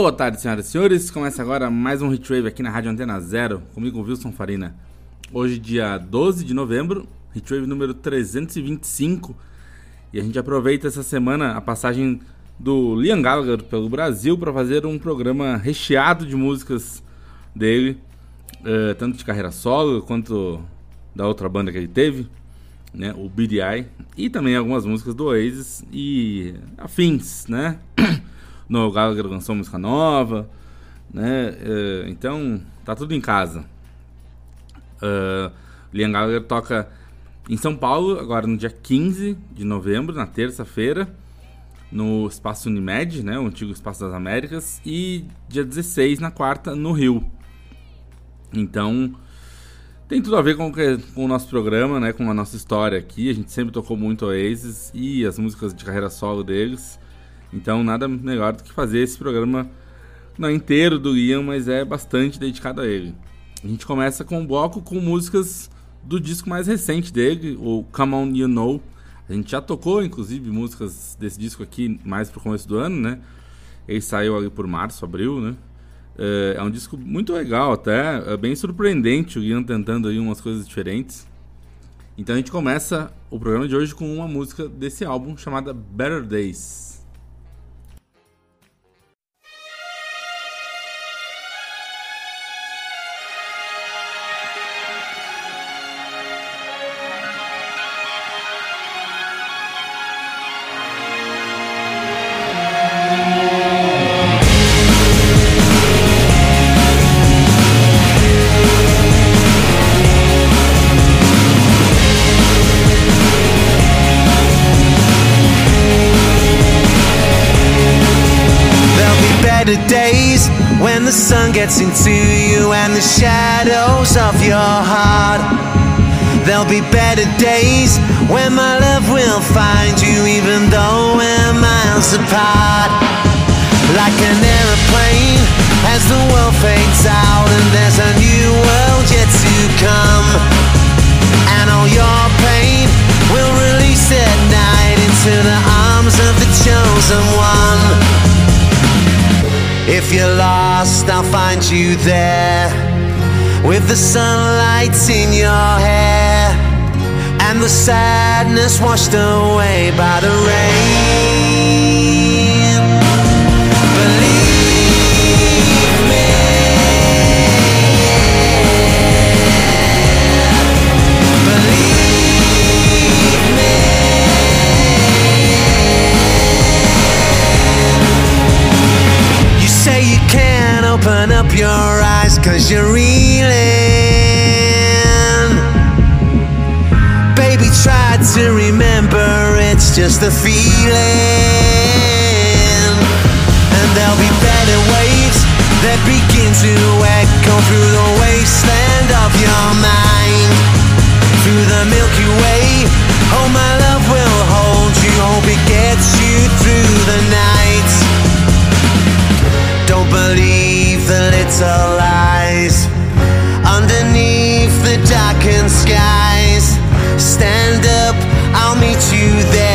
Boa tarde, senhoras e senhores. Começa agora mais um Hitwave aqui na Rádio Antena Zero, comigo, Wilson Farina. Hoje, dia 12 de novembro, Hitwave número 325. E a gente aproveita essa semana a passagem do Liam Gallagher pelo Brasil para fazer um programa recheado de músicas dele, uh, tanto de carreira solo quanto da outra banda que ele teve, né, o BDI, e também algumas músicas do Oasis e afins, né? no Gallagher lançou música nova, né? Uh, então tá tudo em casa. Uh, Liam Gallagher toca em São Paulo agora no dia 15 de novembro, na terça-feira, no Espaço Unimed, né? O antigo Espaço das Américas, e dia 16 na quarta no Rio. Então tem tudo a ver com, com, o nosso programa, né? Com a nossa história aqui. A gente sempre tocou muito Oasis e as músicas de carreira solo deles. Então, nada melhor do que fazer esse programa não é inteiro do Ian, mas é bastante dedicado a ele. A gente começa com um bloco com músicas do disco mais recente dele, o Come On You Know. A gente já tocou, inclusive, músicas desse disco aqui mais pro começo do ano, né? Ele saiu ali por março, abril, né? É, é um disco muito legal até, é bem surpreendente o Ian tentando aí umas coisas diferentes. Então a gente começa o programa de hoje com uma música desse álbum chamada Better Days. There with the sunlight in your hair and the sadness washed away by the rain. Up your eyes cause you're reeling. Baby, try to remember it's just a feeling. And there'll be better waves that begin to echo through the wasteland of your mind. Through the Milky Way, oh, my love will hold you. Hope it gets you through the night. Don't believe the little lies underneath the darkened skies. Stand up, I'll meet you there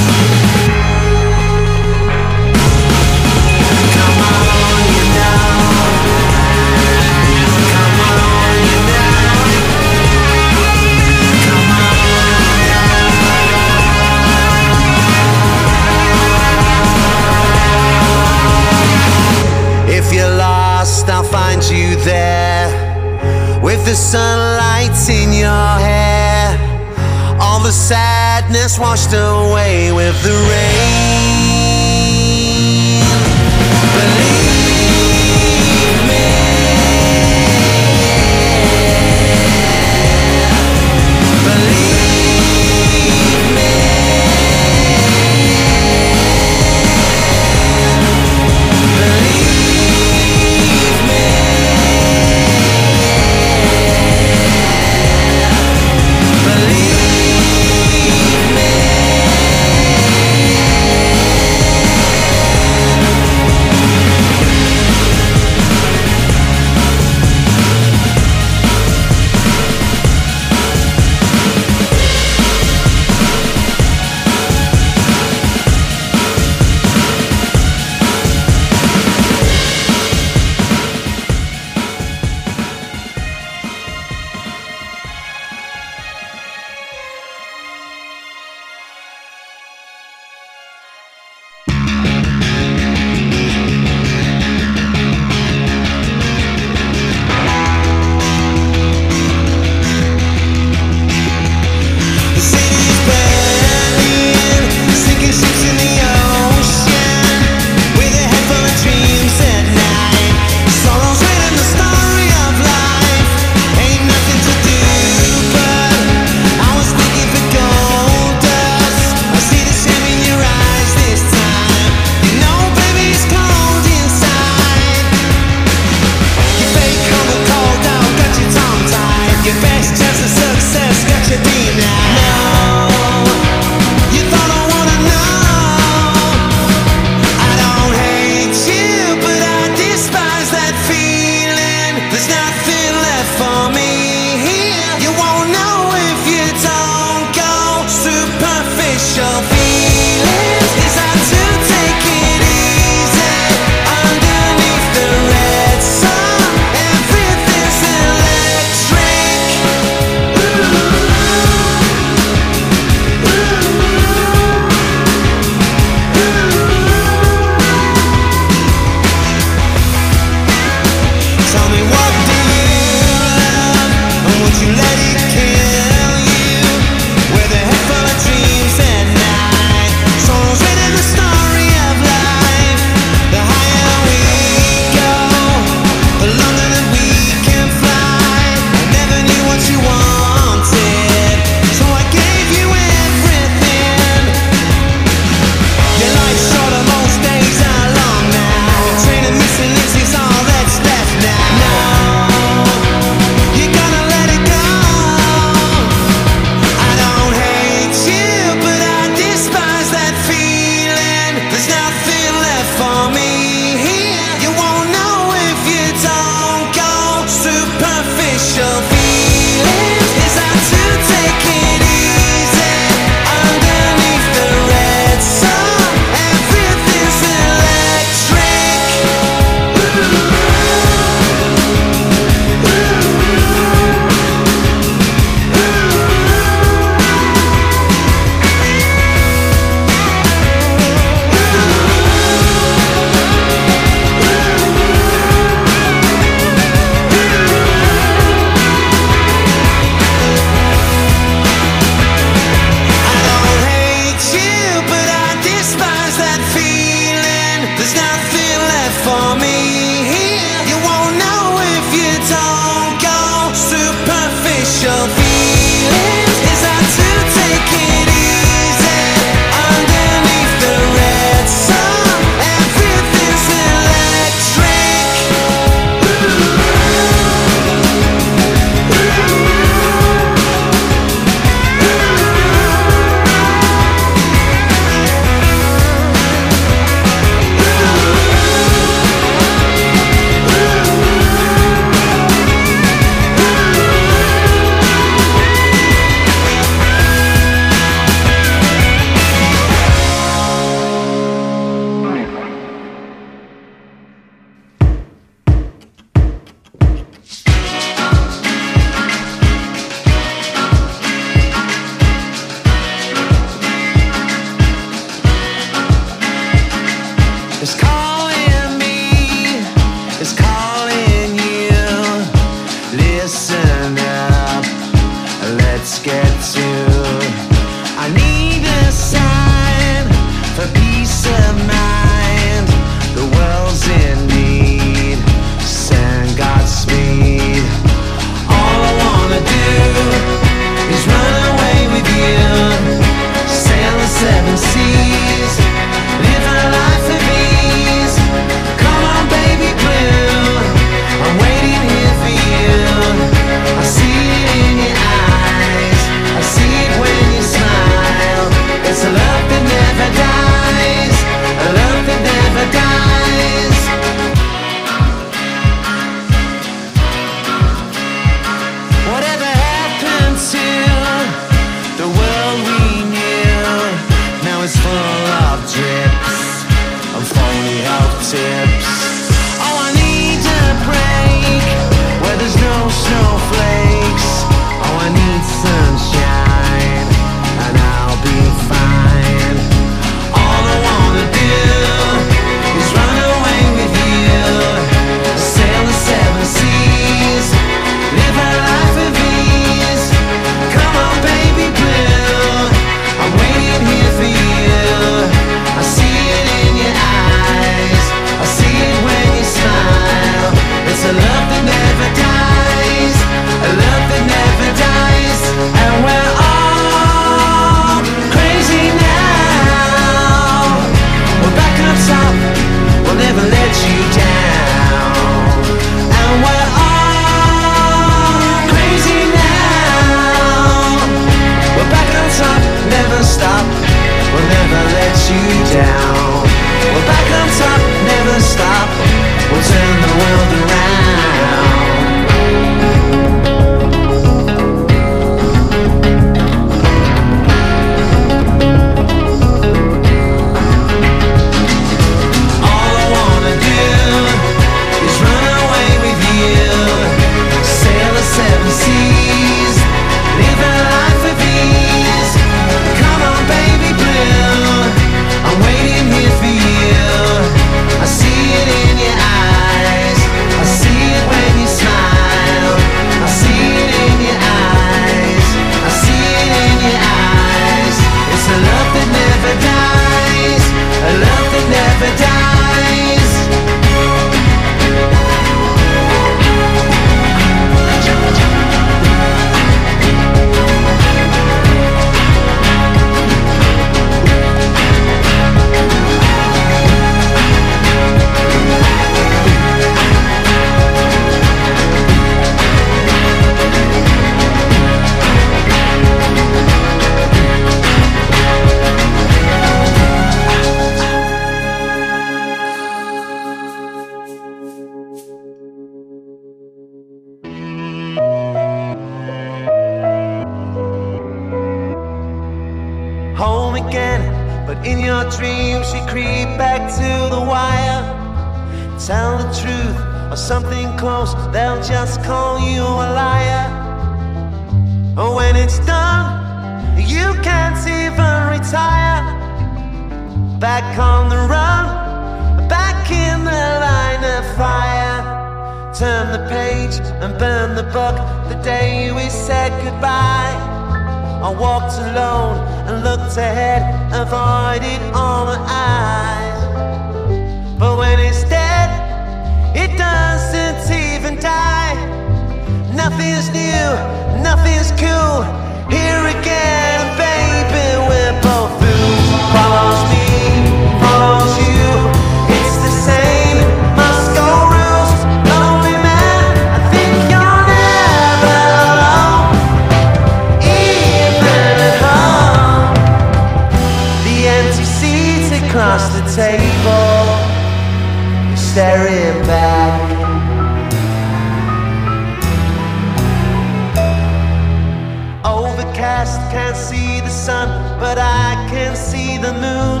can't see the sun, but I can see the moon.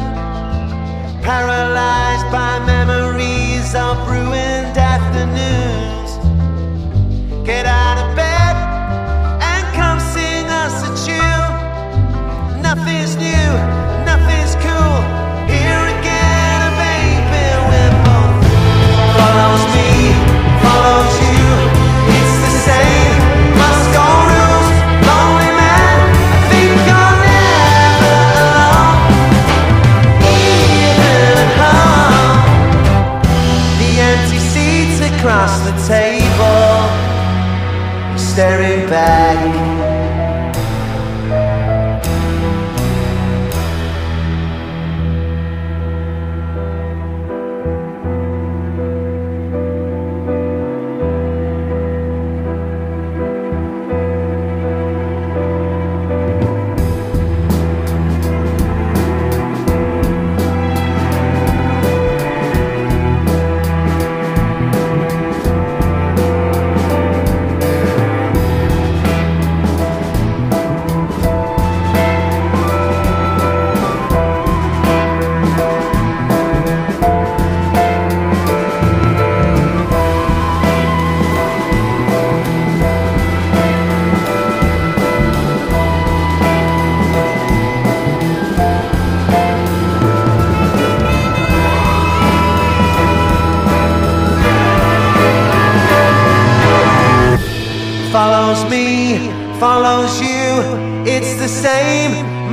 Paralyzed by memories of ruined afternoons. Get out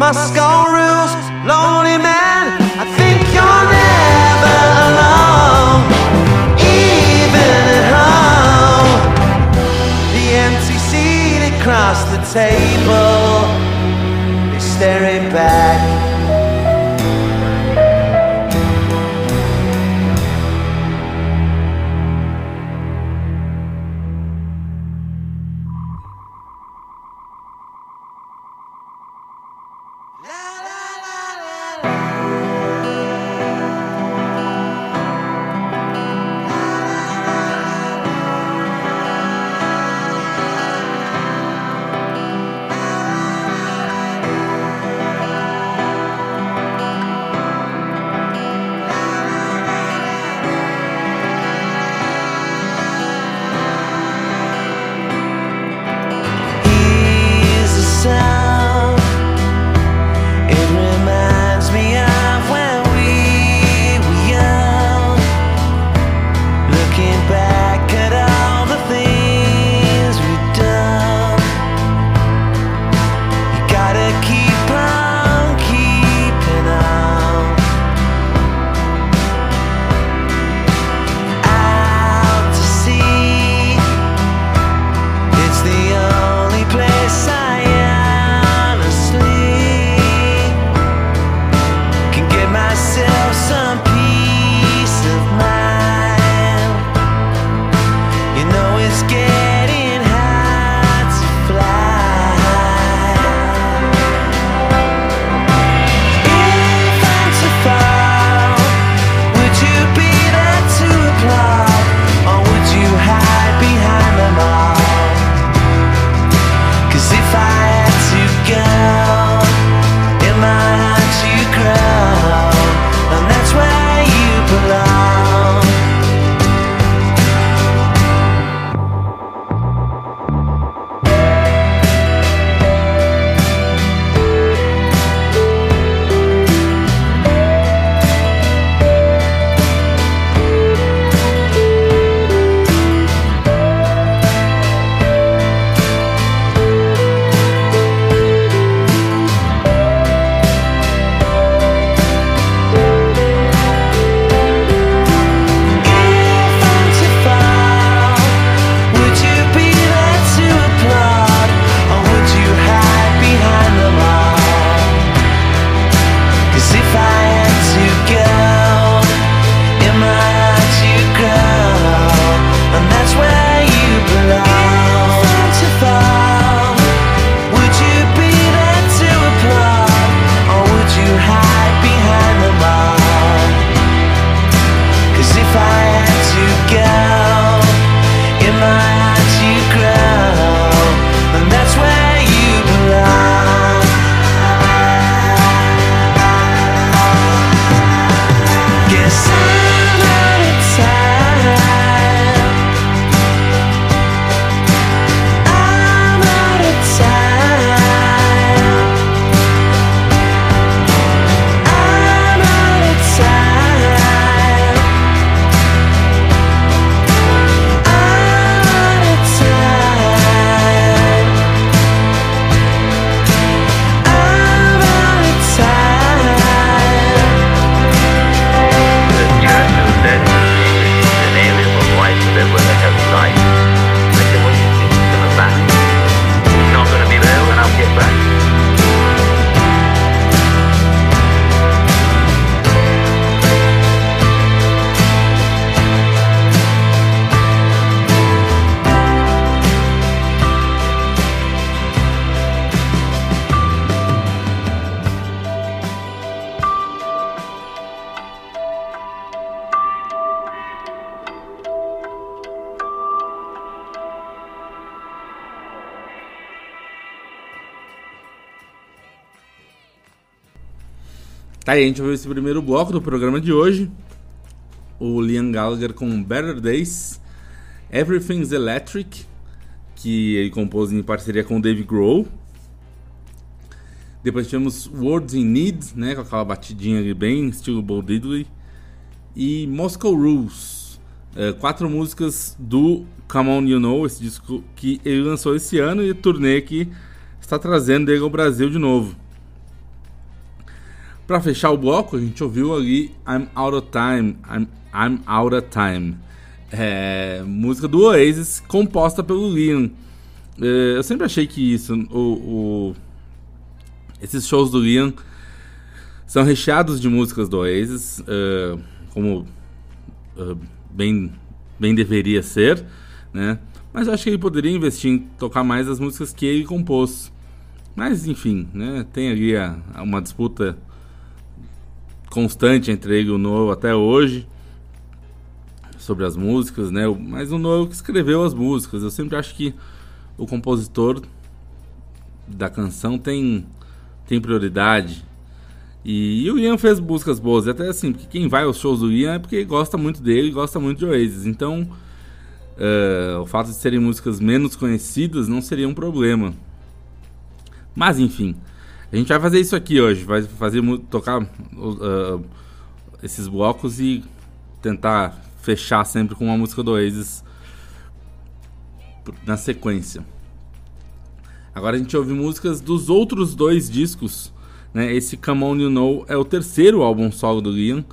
Moscow rules, lonely man. I think you're never alone, even at home. The empty seat across the table. Aí, a gente ouviu esse primeiro bloco do programa de hoje. O Liam Gallagher com Better Days. Everything's Electric, que ele compôs em parceria com o Dave Grohl. Depois tivemos Words in Need, né, com aquela batidinha bem estilo Bo Diddley. E Moscow Rules, é, quatro músicas do Come On You Know, esse disco que ele lançou esse ano e a turnê que está trazendo ele ao Brasil de novo. Para fechar o bloco, a gente ouviu ali I'm Out of Time, I'm, I'm Out of Time, é, música do Oasis composta pelo Liam. É, eu sempre achei que isso, o, o, esses shows do Liam são recheados de músicas do Oasis, é, como é, bem, bem deveria ser, né? Mas eu acho que ele poderia investir em tocar mais as músicas que ele compôs. Mas enfim, né? Tem ali a, a uma disputa constante entre ele e o Noel até hoje sobre as músicas, né? Mas o Noel que escreveu as músicas. Eu sempre acho que o compositor da canção tem tem prioridade. E, e o Ian fez músicas boas, e até assim, porque quem vai aos shows do Ian é porque gosta muito dele, gosta muito de Oasis. Então, uh, o fato de serem músicas menos conhecidas não seria um problema. Mas enfim, a gente vai fazer isso aqui hoje, vai fazer tocar uh, esses blocos e tentar fechar sempre com uma música do Oasis na sequência. Agora a gente ouve músicas dos outros dois discos. Né? Esse Come On You Know é o terceiro álbum solo do Liam.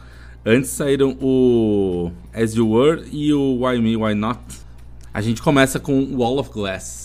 Antes saíram o As You Were e o Why Me, Why Not. A gente começa com Wall of Glass.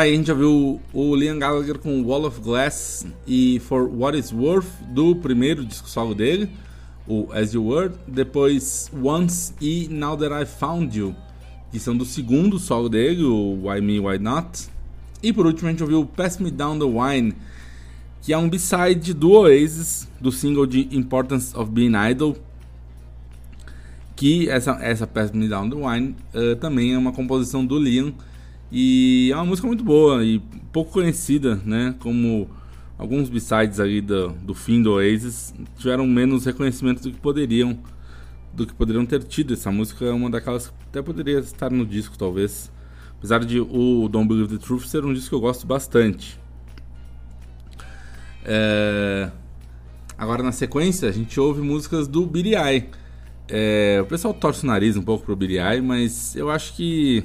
Tá aí a gente já viu o Liam Gallagher com Wall of Glass e For What It's Worth do primeiro disco solo dele, o As You Were, depois Once e Now That I Found You, que são do segundo solo dele, o Why Me, Why Not. E por último a gente ouviu Pass Me Down the Wine, que é um B-side do Oasis, do single de Importance of Being Idle, que essa, essa Pass Me Down the Wine uh, também é uma composição do Liam, e é uma música muito boa e pouco conhecida, né? Como alguns b-sides ali do, do fim do Oasis tiveram menos reconhecimento do que poderiam do que poderiam ter tido. Essa música é uma daquelas que até poderia estar no disco, talvez. Apesar de o Don't Believe the Truth ser um disco que eu gosto bastante. É... Agora na sequência a gente ouve músicas do Billy. É... O pessoal torce o nariz um pouco pro Billy mas eu acho que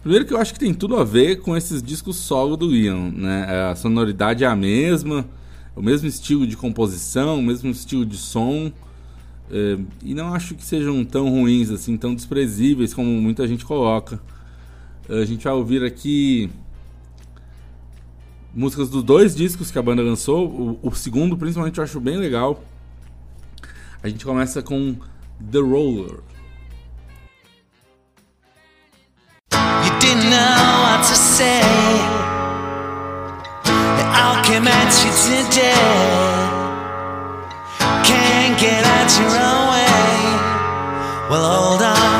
Primeiro que eu acho que tem tudo a ver com esses discos solo do Ian, né? A sonoridade é a mesma, o mesmo estilo de composição, o mesmo estilo de som. É, e não acho que sejam tão ruins assim, tão desprezíveis como muita gente coloca. A gente vai ouvir aqui músicas dos dois discos que a banda lançou. O, o segundo, principalmente, eu acho bem legal. A gente começa com The Roller. Didn't know what to say. It all came at you today. Can't get out your own way. Well, hold on,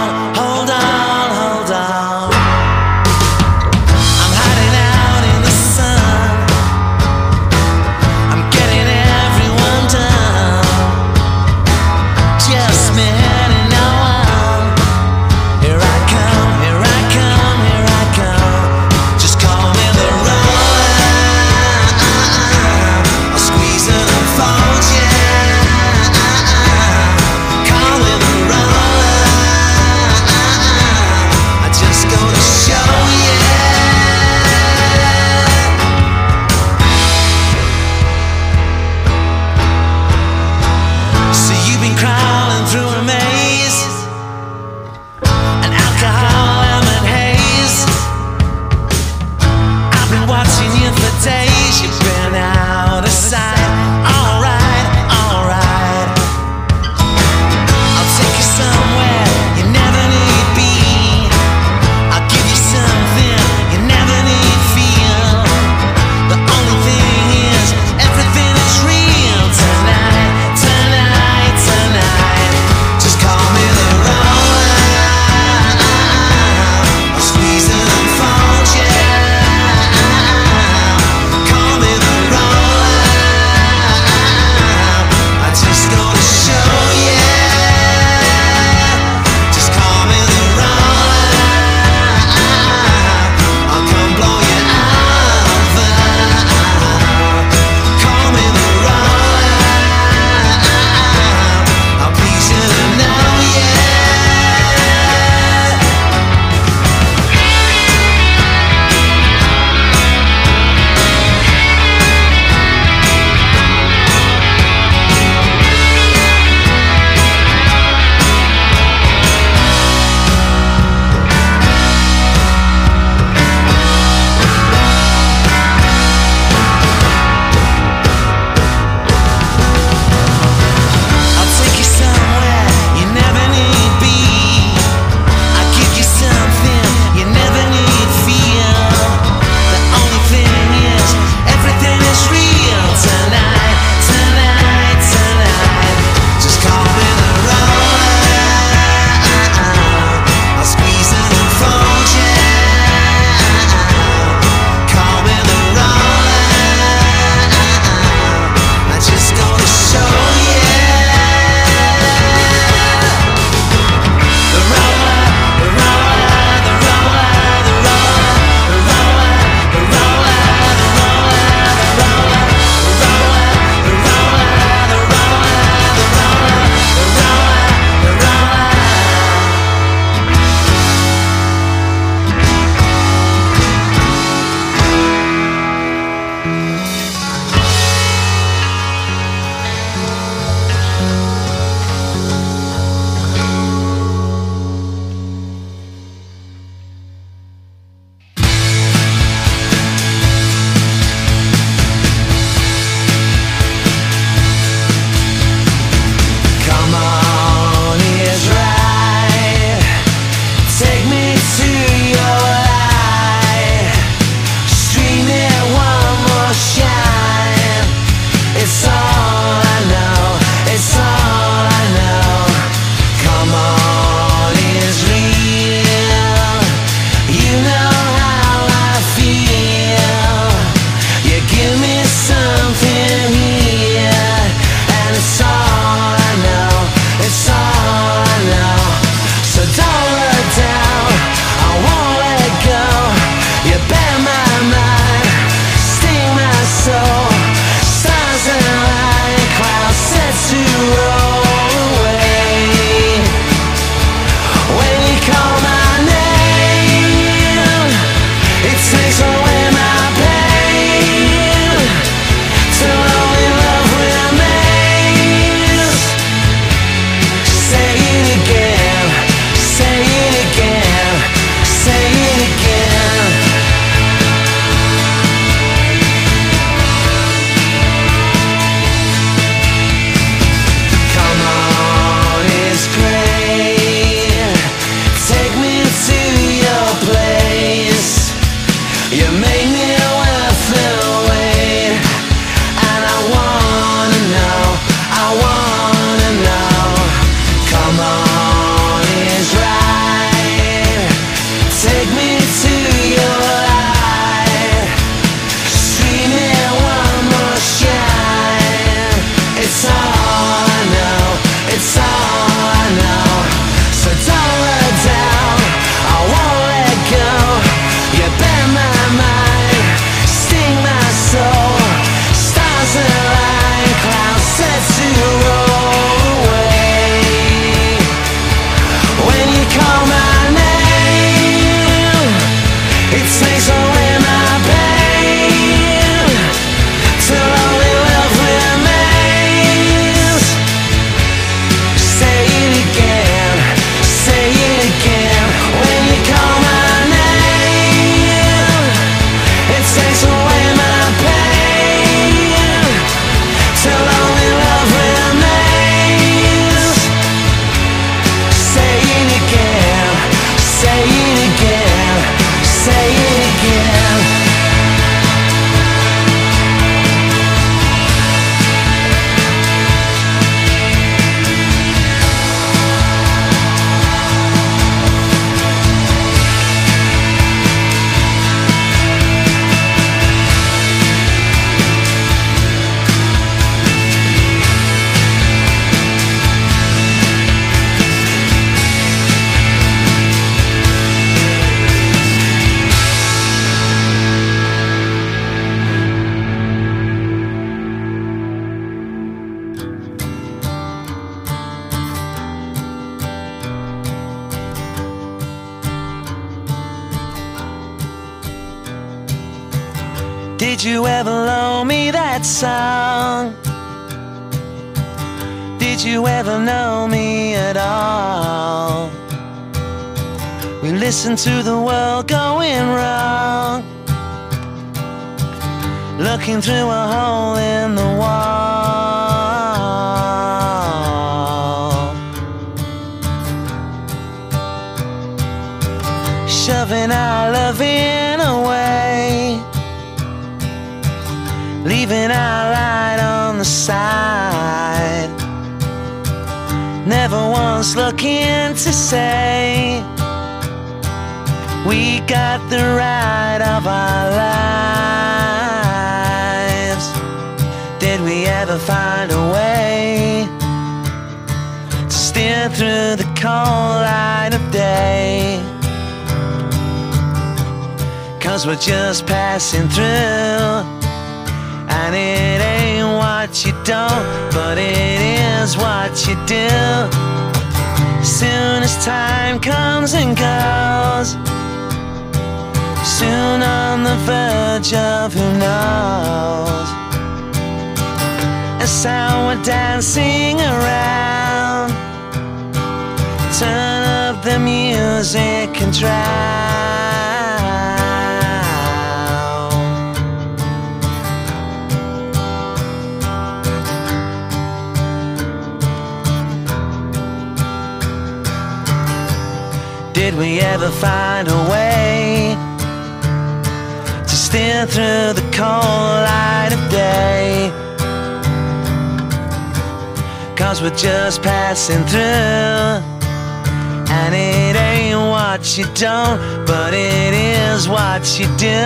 but it is what you do.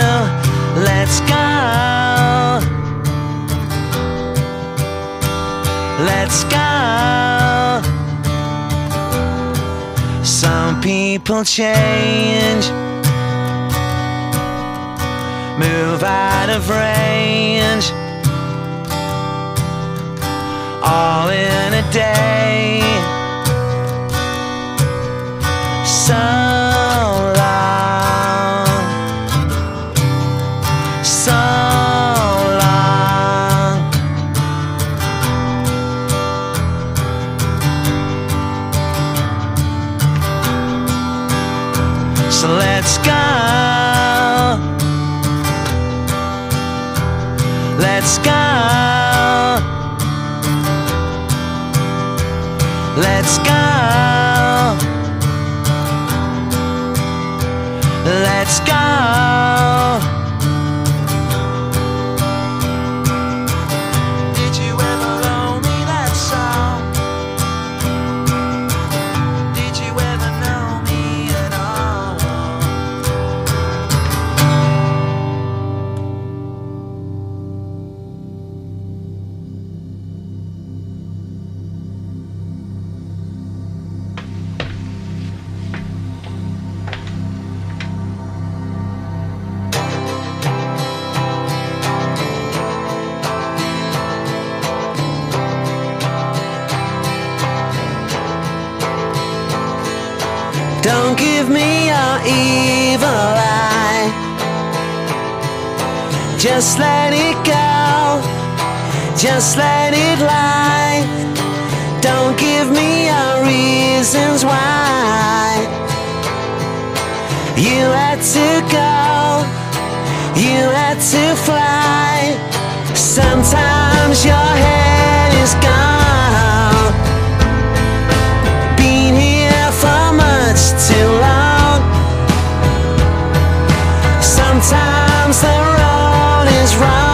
Let's go. Let's go. Some people change, move out of range, all in a day. Some evil eye. Just let it go, just let it lie. Don't give me your reasons why you had to go, you had to fly. Sometimes your head is gone. too long Sometimes the road is wrong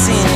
seen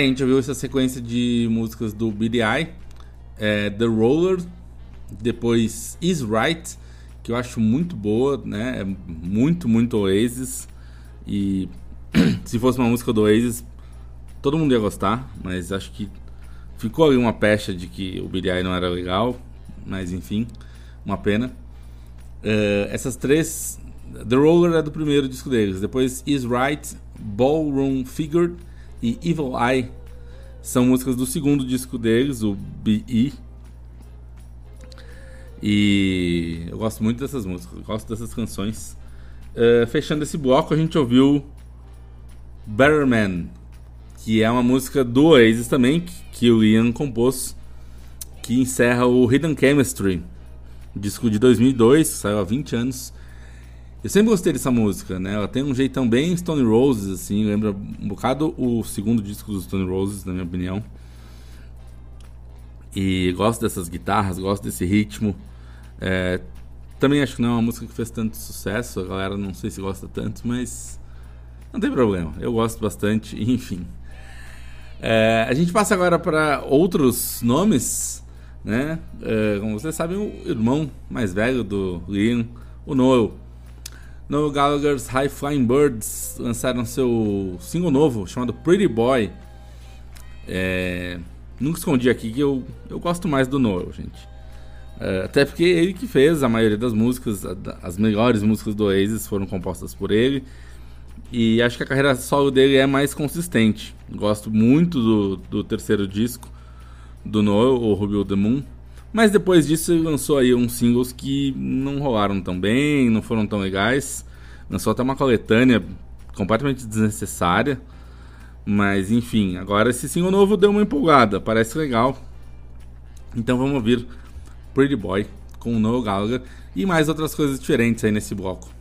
Tá, a gente ouviu essa sequência de músicas do BDI, é, The Roller, depois Is Right, que eu acho muito boa, né? É muito, muito Oasis. E se fosse uma música do Oasis, todo mundo ia gostar, mas acho que ficou ali uma pecha de que o BDI não era legal, mas enfim, uma pena. Uh, essas três, The Roller é do primeiro disco deles, depois Is Right, Ballroom Figure e Evil Eye são músicas do segundo disco deles, o BE. E eu gosto muito dessas músicas, gosto dessas canções. Uh, fechando esse bloco, a gente ouviu Better Man, que é uma música do Oasis também, que, que o Ian compôs, que encerra o Hidden Chemistry, disco de 2002, que saiu há 20 anos. Eu sempre gostei dessa música, né? Ela tem um jeitão bem Stone Roses, assim, lembra um bocado o segundo disco dos Stone Roses, na minha opinião. E gosto dessas guitarras, gosto desse ritmo. É, também acho que não é uma música que fez tanto sucesso, a galera não sei se gosta tanto, mas não tem problema, eu gosto bastante, enfim. É, a gente passa agora para outros nomes, né? É, como vocês sabem, o irmão mais velho do Liam, o Noel no Gallagher's High Flying Birds lançaram seu single novo chamado Pretty Boy. É, nunca escondi aqui que eu, eu gosto mais do Noel, gente. É, até porque ele que fez a maioria das músicas, as melhores músicas do Oasis foram compostas por ele. E acho que a carreira solo dele é mais consistente. Gosto muito do, do terceiro disco do Noel, o Ruby the Moon. Mas depois disso lançou aí uns singles que não rolaram tão bem, não foram tão legais. Lançou até uma coletânea completamente desnecessária. Mas enfim, agora esse single novo deu uma empolgada, parece legal. Então vamos ouvir Pretty Boy com o Noel Gallagher e mais outras coisas diferentes aí nesse bloco.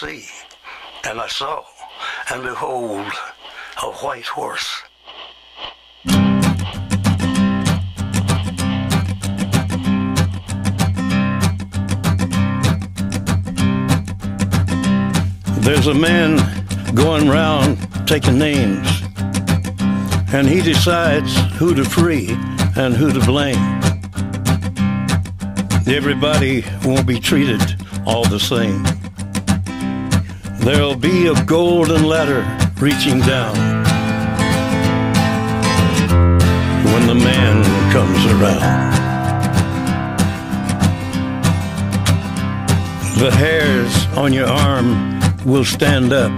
And. And I saw, and behold, a white horse. There's a man going round taking names, and he decides who to free and who to blame. Everybody won't be treated all the same. There'll be a golden ladder reaching down when the man comes around. The hairs on your arm will stand up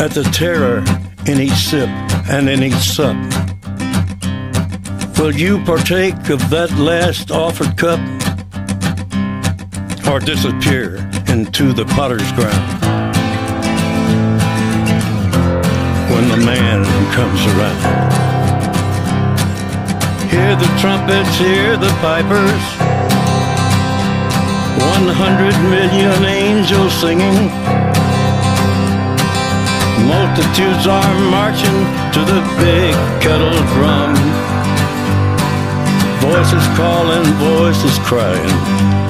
at the terror in each sip and in each sup. Will you partake of that last offered cup or disappear into the potter's ground when the man comes around? Hear the trumpets, hear the pipers. One hundred million angels singing. Multitudes are marching to the big kettle drum. Voices calling, voices crying.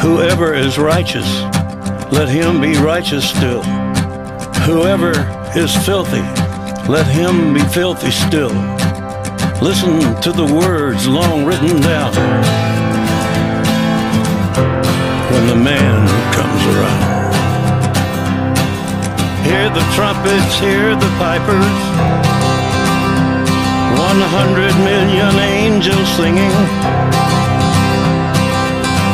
Whoever is righteous, let him be righteous still. Whoever is filthy, let him be filthy still. Listen to the words long written down when the man comes around. Hear the trumpets, hear the pipers. One hundred million angels singing.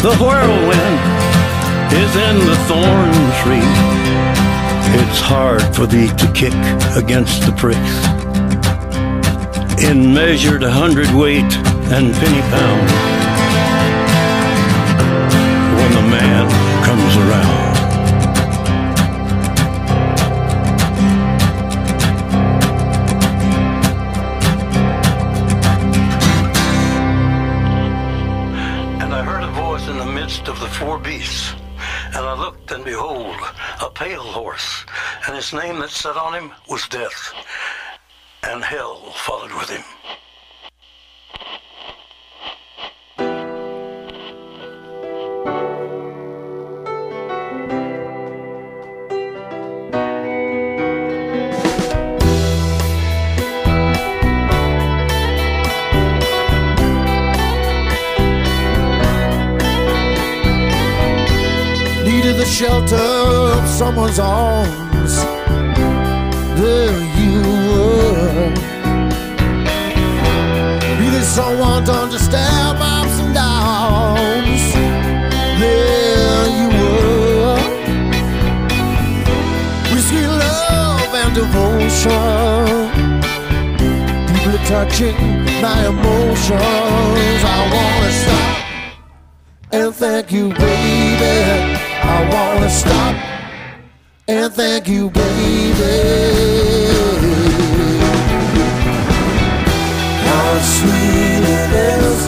The whirlwind is in the thorn tree. It's hard for thee to kick against the pricks. In measured hundredweight and penny pound. When the man comes around. His name that sat on him was Death. And hell followed with him. shelter of someone's arms. Devotion. Deeply touching my emotions. I wanna stop and thank you, baby. I wanna stop and thank you, baby. How sweet it is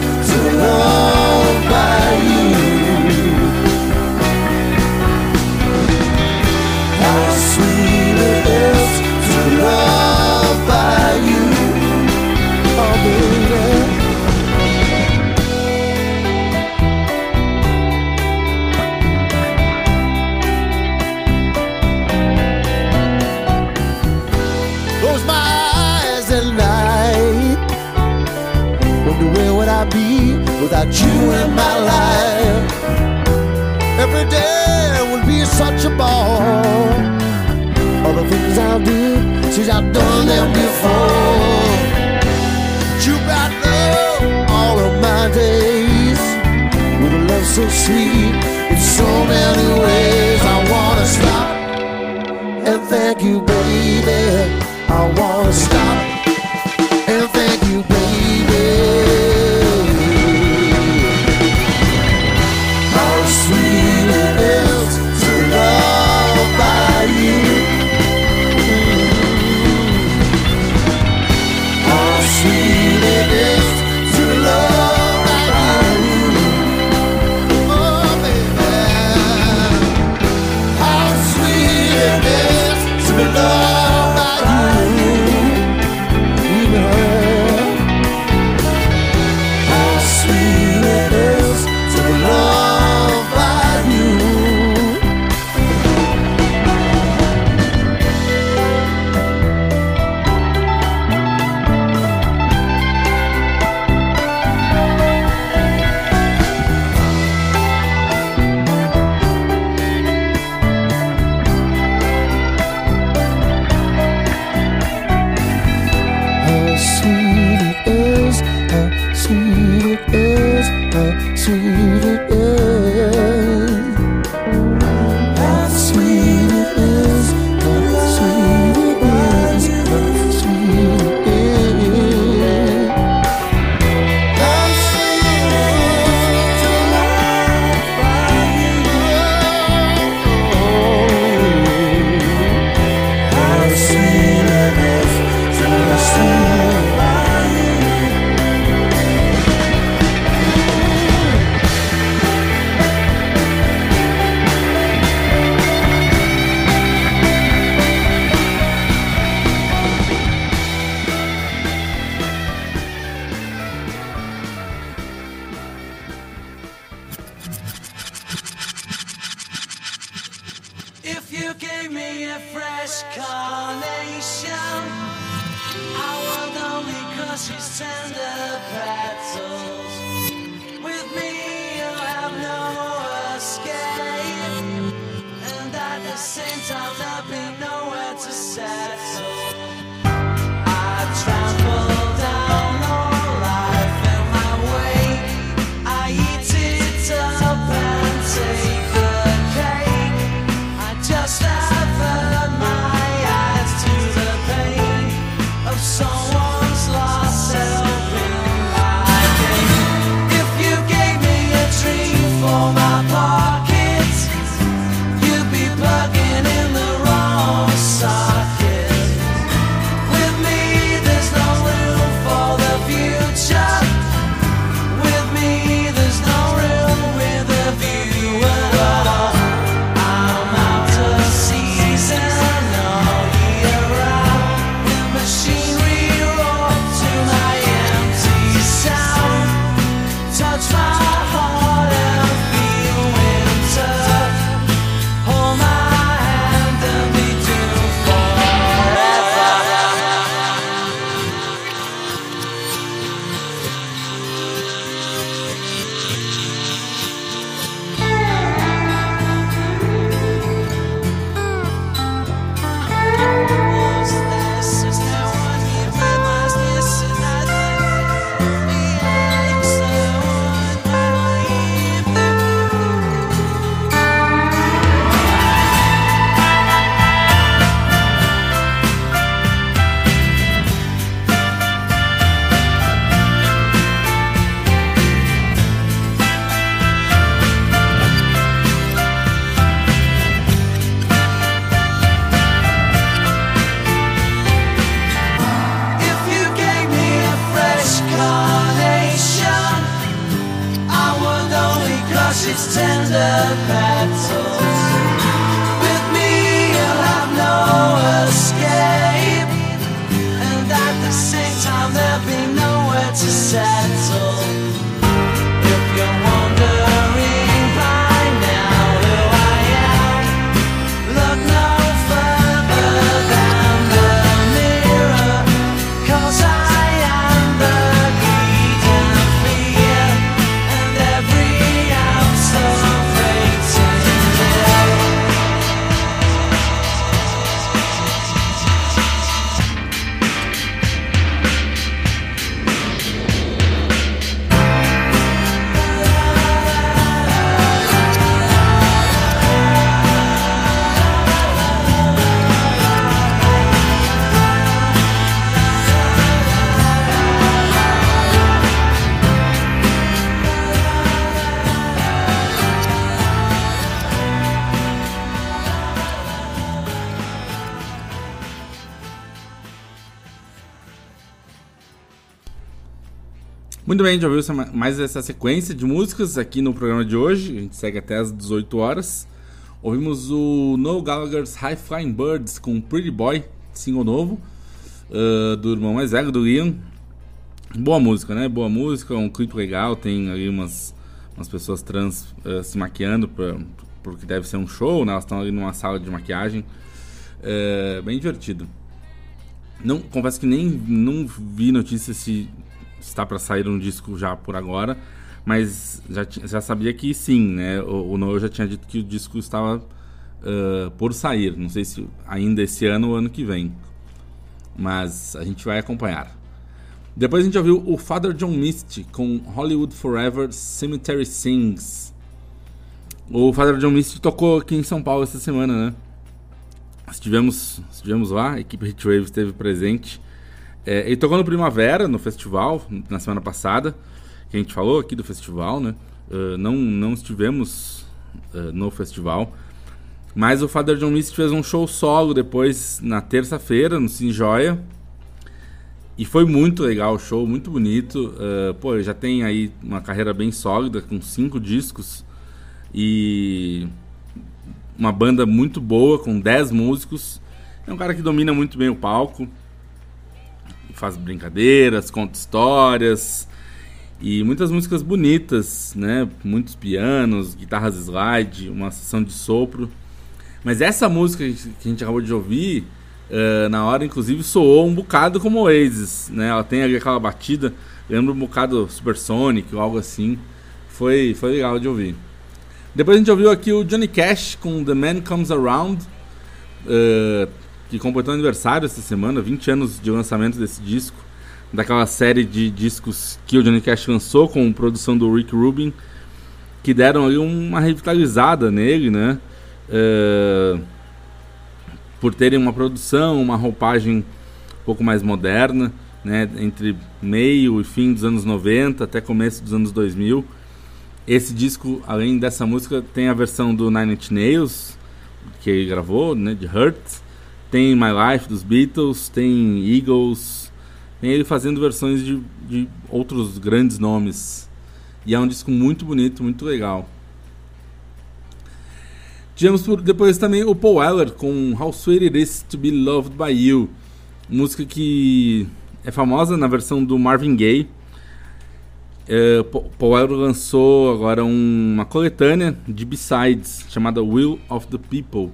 Gente já ouviu mais essa sequência de músicas aqui no programa de hoje. A gente segue até as 18 horas. Ouvimos o No Gallagher's High Flying Birds com Pretty Boy, single novo, ah, do irmão mais velho, do Ian. Boa música, né? Boa música, um clipe legal. Tem ali umas, umas pessoas trans ah, se maquiando porque deve ser um show, né? Elas estão ali numa sala de maquiagem. É, bem divertido. Não, confesso que nem não vi notícia se está para sair um disco já por agora, mas já, já sabia que sim, né? O, o Noel já tinha dito que o disco estava ah, por sair. Não sei se ainda esse ano ou ano que vem, mas a gente vai acompanhar. Depois a gente ouviu o Father John Misty com Hollywood Forever Cemetery Sings. O Father John Misty tocou aqui em São Paulo essa semana, né? Estivemos, estivemos lá, a equipe Hitwave esteve presente. É, ele tocou no Primavera, no festival, na semana passada, que a gente falou aqui do festival, né? Ah, não, não estivemos ah, no festival. Mas o Father John Misty fez um show solo depois, na terça-feira, no Sinjoia. E foi muito legal o show, muito bonito. Ah, pô, ele já tem aí uma carreira bem sólida, com cinco discos. E uma banda muito boa, com 10 músicos. É um cara que domina muito bem o palco. Faz brincadeiras, conta histórias. E muitas músicas bonitas, né? Muitos pianos, guitarras slide, uma sessão de sopro. Mas essa música que a gente acabou de ouvir, eh, na hora, inclusive, soou um bocado como Oasis, né? Ela tem aquela batida, lembra um bocado Supersonic ou algo assim. Foi, foi legal de ouvir. Depois a gente ouviu aqui o Johnny Cash com The Man Comes Around, eh, que completou aniversário essa semana, 20 anos de lançamento desse disco, daquela série de discos que o Johnny Cash lançou com produção do Rick Rubin, que deram ali uma revitalizada nele, né? Eh, por terem uma produção, uma roupagem um pouco mais moderna, né? Entre meio e fim dos anos 90 até começo dos anos 2000. Esse disco, além dessa música, tem a versão do Nine Inch Nails, que ele gravou, né, de Hurt. Tem My Life dos Beatles, tem Eagles. Tem ele fazendo versões de, de outros grandes nomes. E é um disco muito bonito, muito legal. Tivemos por depois também o Paul Weller com How Sweet It Is To Be Loved By You. Música que é famosa na versão do Marvin Gaye. É, Paul Weller lançou agora um- uma coletânea de B-sides chamada Will of the People.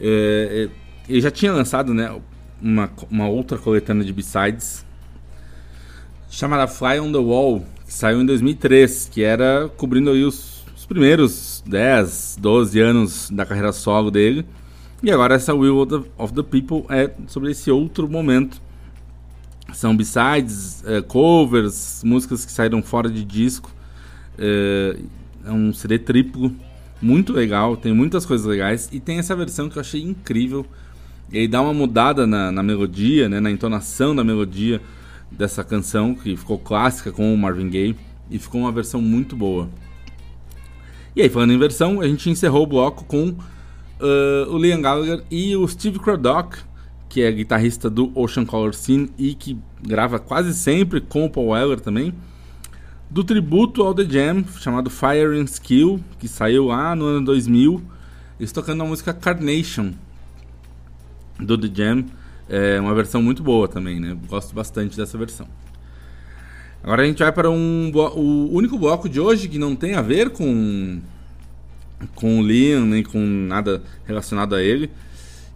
É, é, ele já tinha lançado né, uma, uma outra coletânea de B-sides chamada Fly on the Wall, que saiu em 2003, que era cobrindo aí os, os primeiros 10, 12 anos da carreira solo dele. E agora essa Will of the, of the People é sobre esse outro momento. São b-sides, eh, covers, músicas que saíram fora de disco. Eh, é um CD triplo, muito legal, tem muitas coisas legais. E tem essa versão que eu achei incrível. E aí dá uma mudada na, na melodia, né, na entonação da melodia dessa canção, que ficou clássica com o Marvin Gaye. E ficou uma versão muito boa. E aí, falando em versão, a gente encerrou o bloco com eh, o Liam Gallagher e o Steve Craddock, que é guitarrista do Ocean Color Scene e que grava quase sempre com o Paul Weller também, do tributo ao The Jam, chamado Fire and Skill, que saiu lá no ano 2000, eles tocando a música Carnation, do The Jam, é uma versão muito boa também, né? Gosto bastante dessa versão. Agora a gente vai para um o único bloco de hoje que não tem a ver com com o Liam nem com nada relacionado a ele,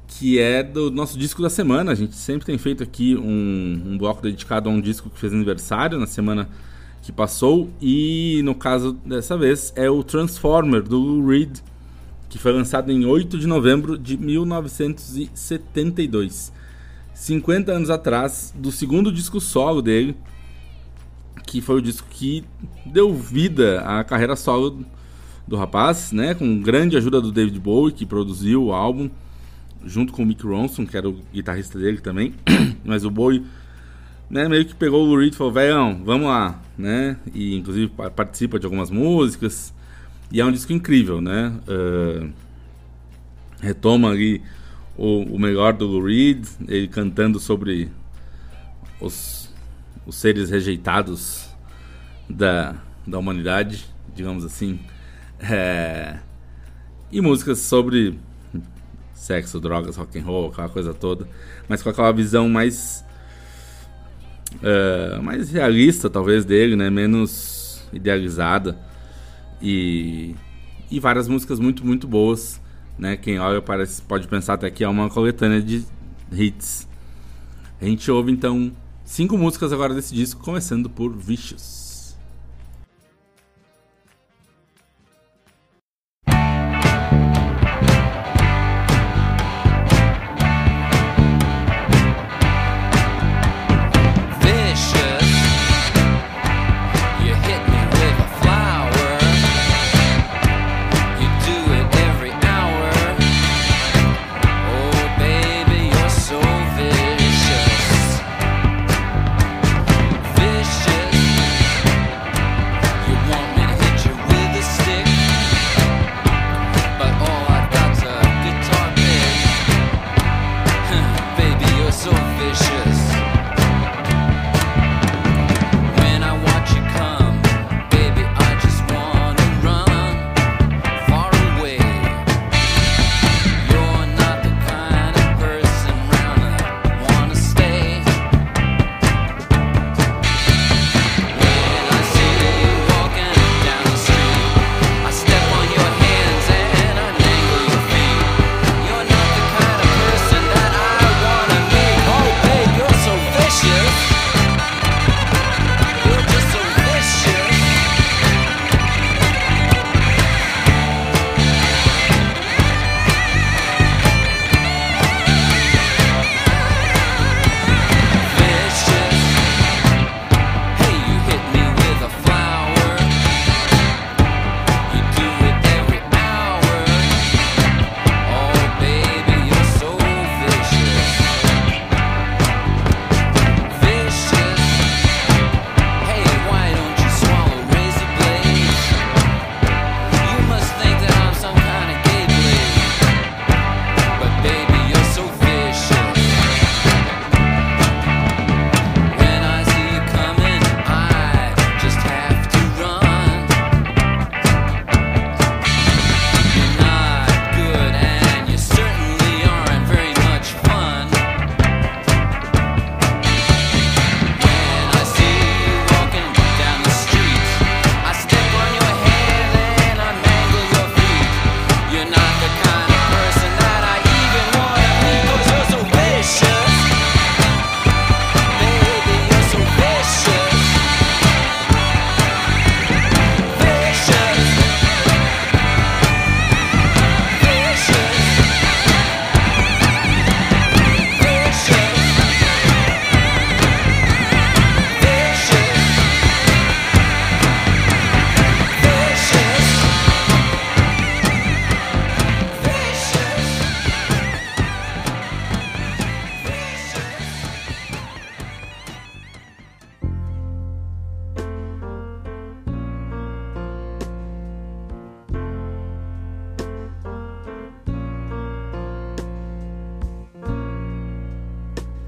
que é do nosso disco da semana. A gente sempre tem feito aqui um, um bloco dedicado a um disco que fez aniversário na semana que passou e no caso dessa vez é o Transformer do Reed, que foi lançado em 8 de novembro de 1972. 50 anos atrás do segundo disco solo dele, que foi o disco que deu vida à carreira solo do rapaz, né, com grande ajuda do David Bowie, que produziu o álbum, junto com o Mick Ronson, que era o guitarrista dele também. Mas o Bowie, né, meio que pegou o Lou Reed e falou: "Velhão, vamos lá", né? E inclusive pa- participa de algumas músicas. E é um disco incrível, né? Ah, retoma ali o, o melhor do Lou Reed, ele cantando sobre os, os seres rejeitados da, da humanidade, digamos assim. É, e músicas sobre sexo, drogas, rock and roll, aquela coisa toda, mas com aquela visão mais é, mais realista talvez dele, né, menos idealizada e e várias músicas muito muito boas, né? Quem olha parece pode pensar até que é uma coletânea de hits. A gente ouve então cinco músicas agora desse disco, começando por Vicious.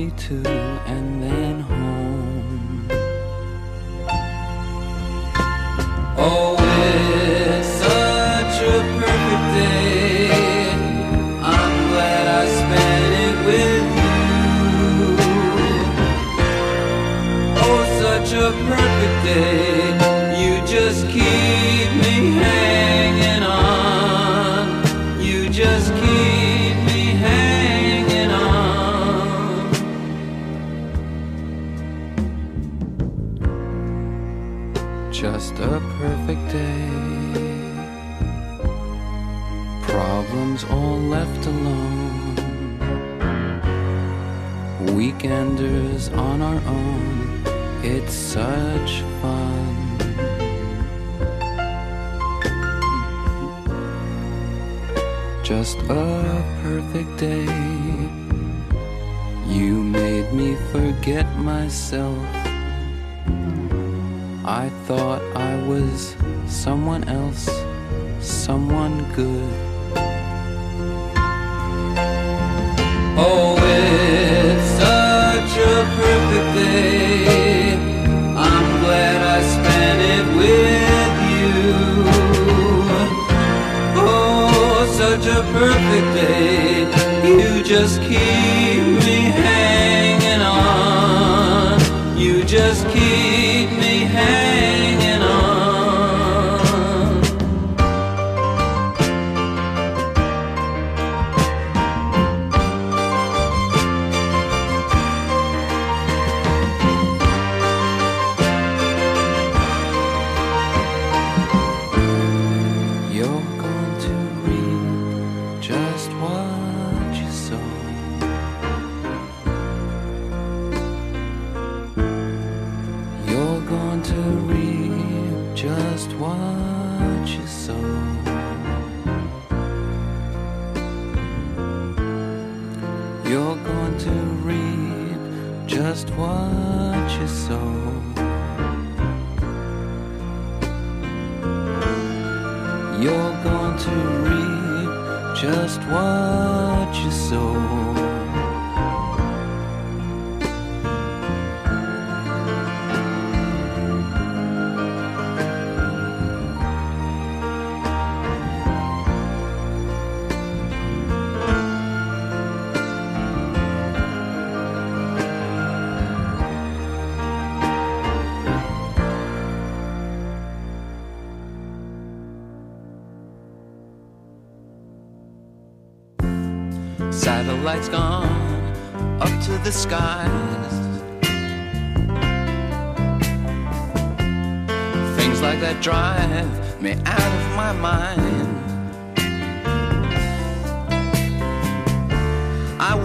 Movie too, and then home. Oh, it's such a perfect day. I'm glad I spent it with you. Oh, such a perfect day. Perfect day. You made me forget myself.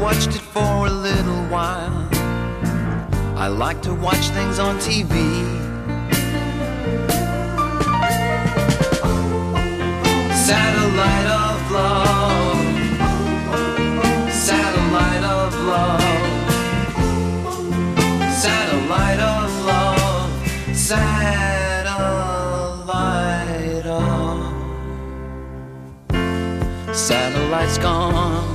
Watched it for a little while. I like to watch things on TV. Satellite of love. Satellite of love. Satellite of love. Satellite of. Satellite's gone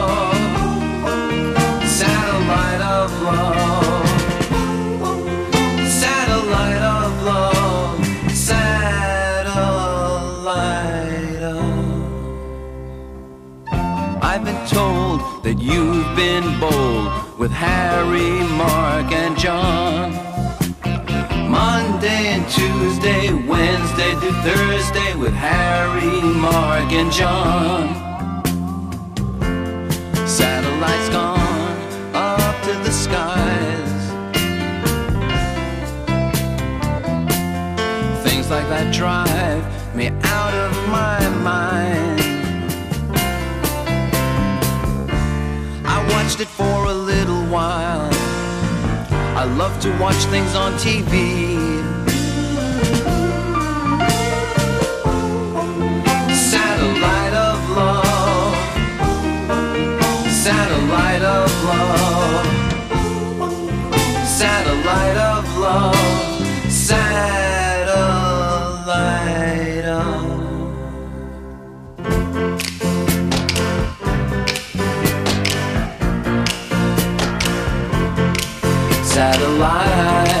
That you've been bold with Harry, Mark, and John. Monday and Tuesday, Wednesday through Thursday with Harry, Mark, and John. Satellites gone up to the skies. Things like that drive me out of my mind. Watched it for a little while. I love to watch things on TV. Satellite of love. Satellite of love. Satellite of love. life.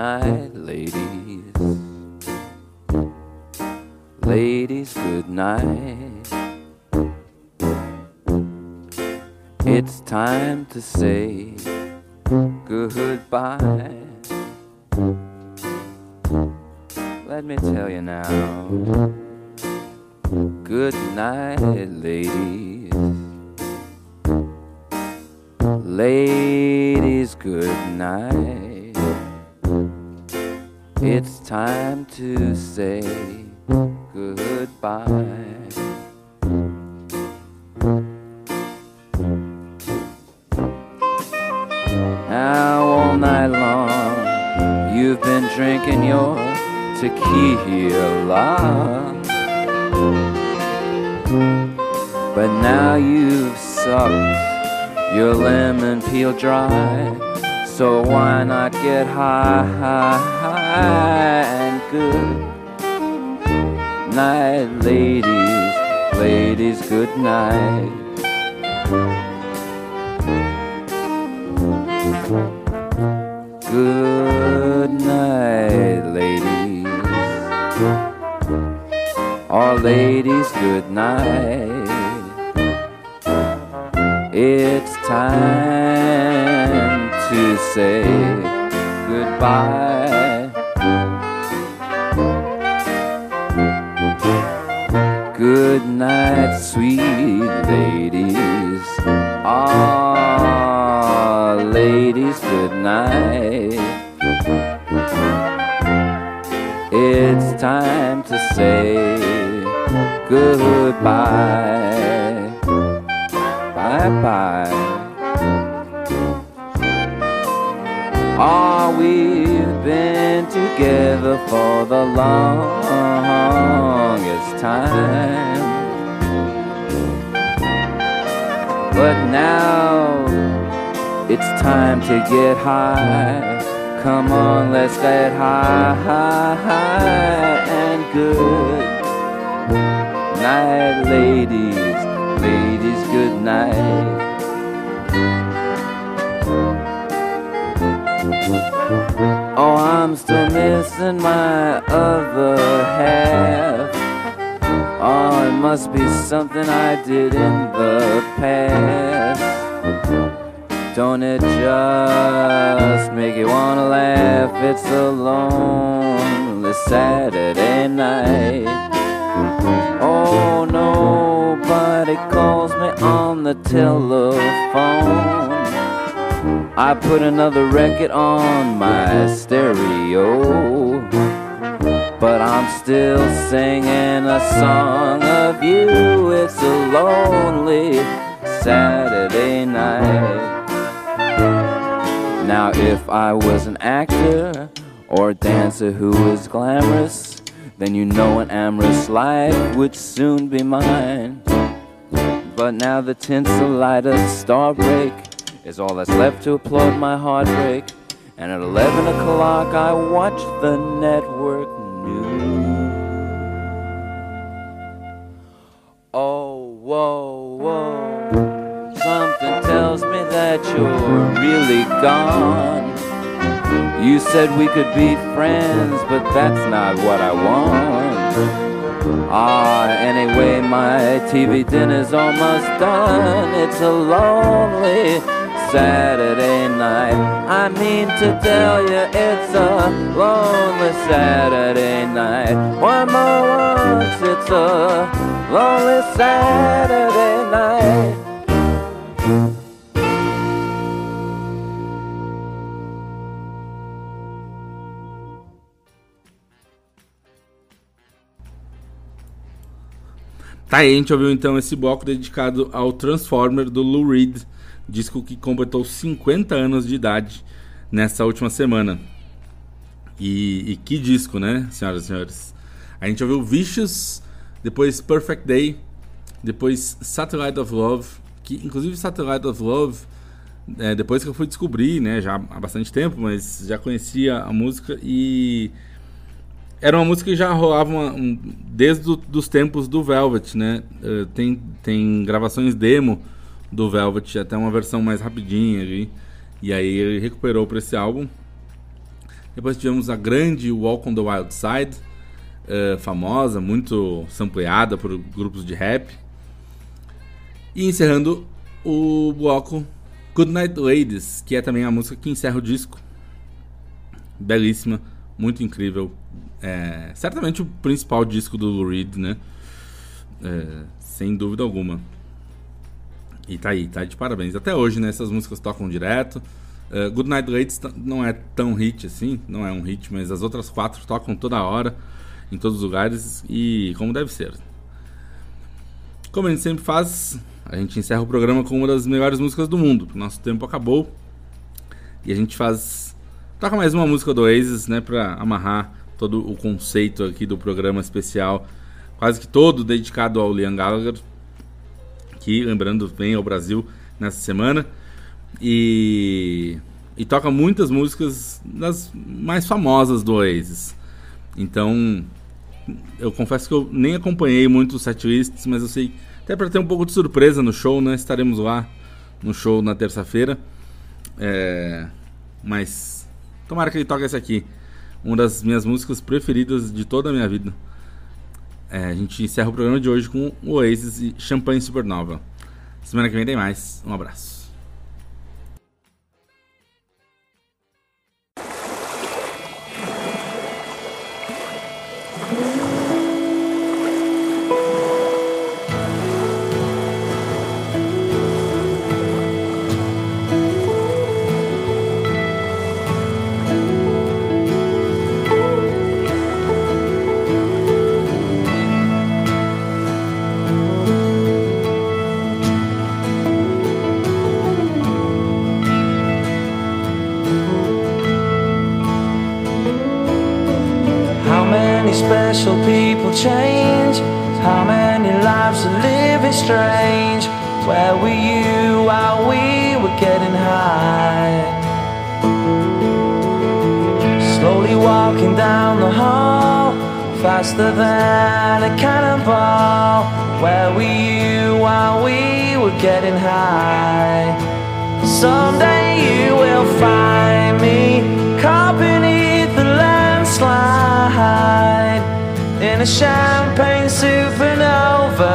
night, ladies. Ladies, good night. It's time to say goodbye. Let me tell you now. Good night, ladies. Ladies, good night. It's time to say goodbye. Now all night long you've been drinking your tequila. But now you've sucked your lemon peel dry. So why not get high, high, high and good night, ladies, ladies, good night. Good night, ladies. All ladies, good night. It's time say goodbye. Good night, sweet ladies. Ah, ladies, good night. It's time for the longest time. But now it's time to get high. Come on, let's get high, high, high and good night, ladies. Ladies, good night. Oh, I'm still missing my other half. Oh, it must be something I did in the past. Don't it just make you wanna laugh? It's a lonely Saturday night. Oh, nobody calls me on the telephone. I put another record on my stereo. But I'm still singing a song of you. It's a lonely Saturday night. Now, if I was an actor or a dancer who was glamorous, then you know an amorous life would soon be mine. But now the tinsel light of star break is all that's left to applaud my heartbreak. And at 11 o'clock, I watch the network news. Oh, whoa, whoa. Something tells me that you're really gone. You said we could be friends, but that's not what I want. Ah, anyway, my TV dinner's almost done. It's a lonely Saturday night. I mean to tell you, it's a lonely Saturday night. One more once, it's a lonely Saturday night. Tá aí, a gente ouviu então esse bloco dedicado ao Transformer do Lou Reed, disco que completou 50 anos de idade nessa última semana. E, e que disco, né, senhoras e senhores? A gente ouviu Vicious, depois Perfect Day, depois Satellite of Love, que inclusive Satellite of Love, é, depois que eu fui descobrir, né, já há bastante tempo, mas já conhecia a música e era uma música que já rolava uma- um- desde do, dos tempos do Velvet, né? Eh, tem, tem gravações demo do Velvet, até uma versão mais rapidinha ali. E aí ele recuperou para esse álbum. Depois tivemos a grande Walk on the Wild Side, eh, famosa, muito sampleada por grupos de rap. E encerrando o bloco Good Night Ladies, que é também a música que encerra o disco. Belíssima, muito incrível. É, certamente o principal disco do Lou Reed, né? É, sem dúvida alguma. E tá aí, tá de parabéns. Até hoje, né? Essas músicas tocam direto. É, Good Night Ladies não é tão hit assim, não é um hit, mas as outras quatro tocam toda hora, em todos os lugares e como deve ser. Como a gente sempre faz, a gente encerra o programa com uma das melhores músicas do mundo. Nosso tempo acabou e a gente faz. Toca mais uma música do Oasis, né? Pra amarrar todo o conceito aqui do programa especial, quase que todo dedicado ao Liam Gallagher, que, lembrando, vem ao Brasil nessa semana. E, e toca muitas músicas das mais famosas do Oasis. Então, eu confesso que eu nem acompanhei muito os setlists, mas eu sei, até para ter um pouco de surpresa no show, né? Estaremos lá no show na terça-feira. É, mas tomara que ele toque esse aqui. Uma das minhas músicas preferidas de toda a minha vida. É, a gente encerra o programa de hoje com o Oasis e Champagne Supernova. Semana que vem tem mais. Um abraço. Strange? Where were you while we were getting high? Slowly walking down the hall, faster than a cannonball. Where were you while we were getting high? Someday you will find me caught beneath the landslide in a champagne supernova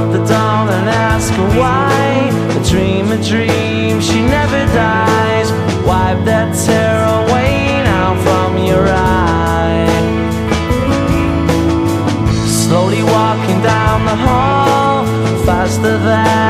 Up the dawn and ask her why. A dream, a dream, she never dies. Wipe that tear away now from your eye. Slowly walking down the hall, faster than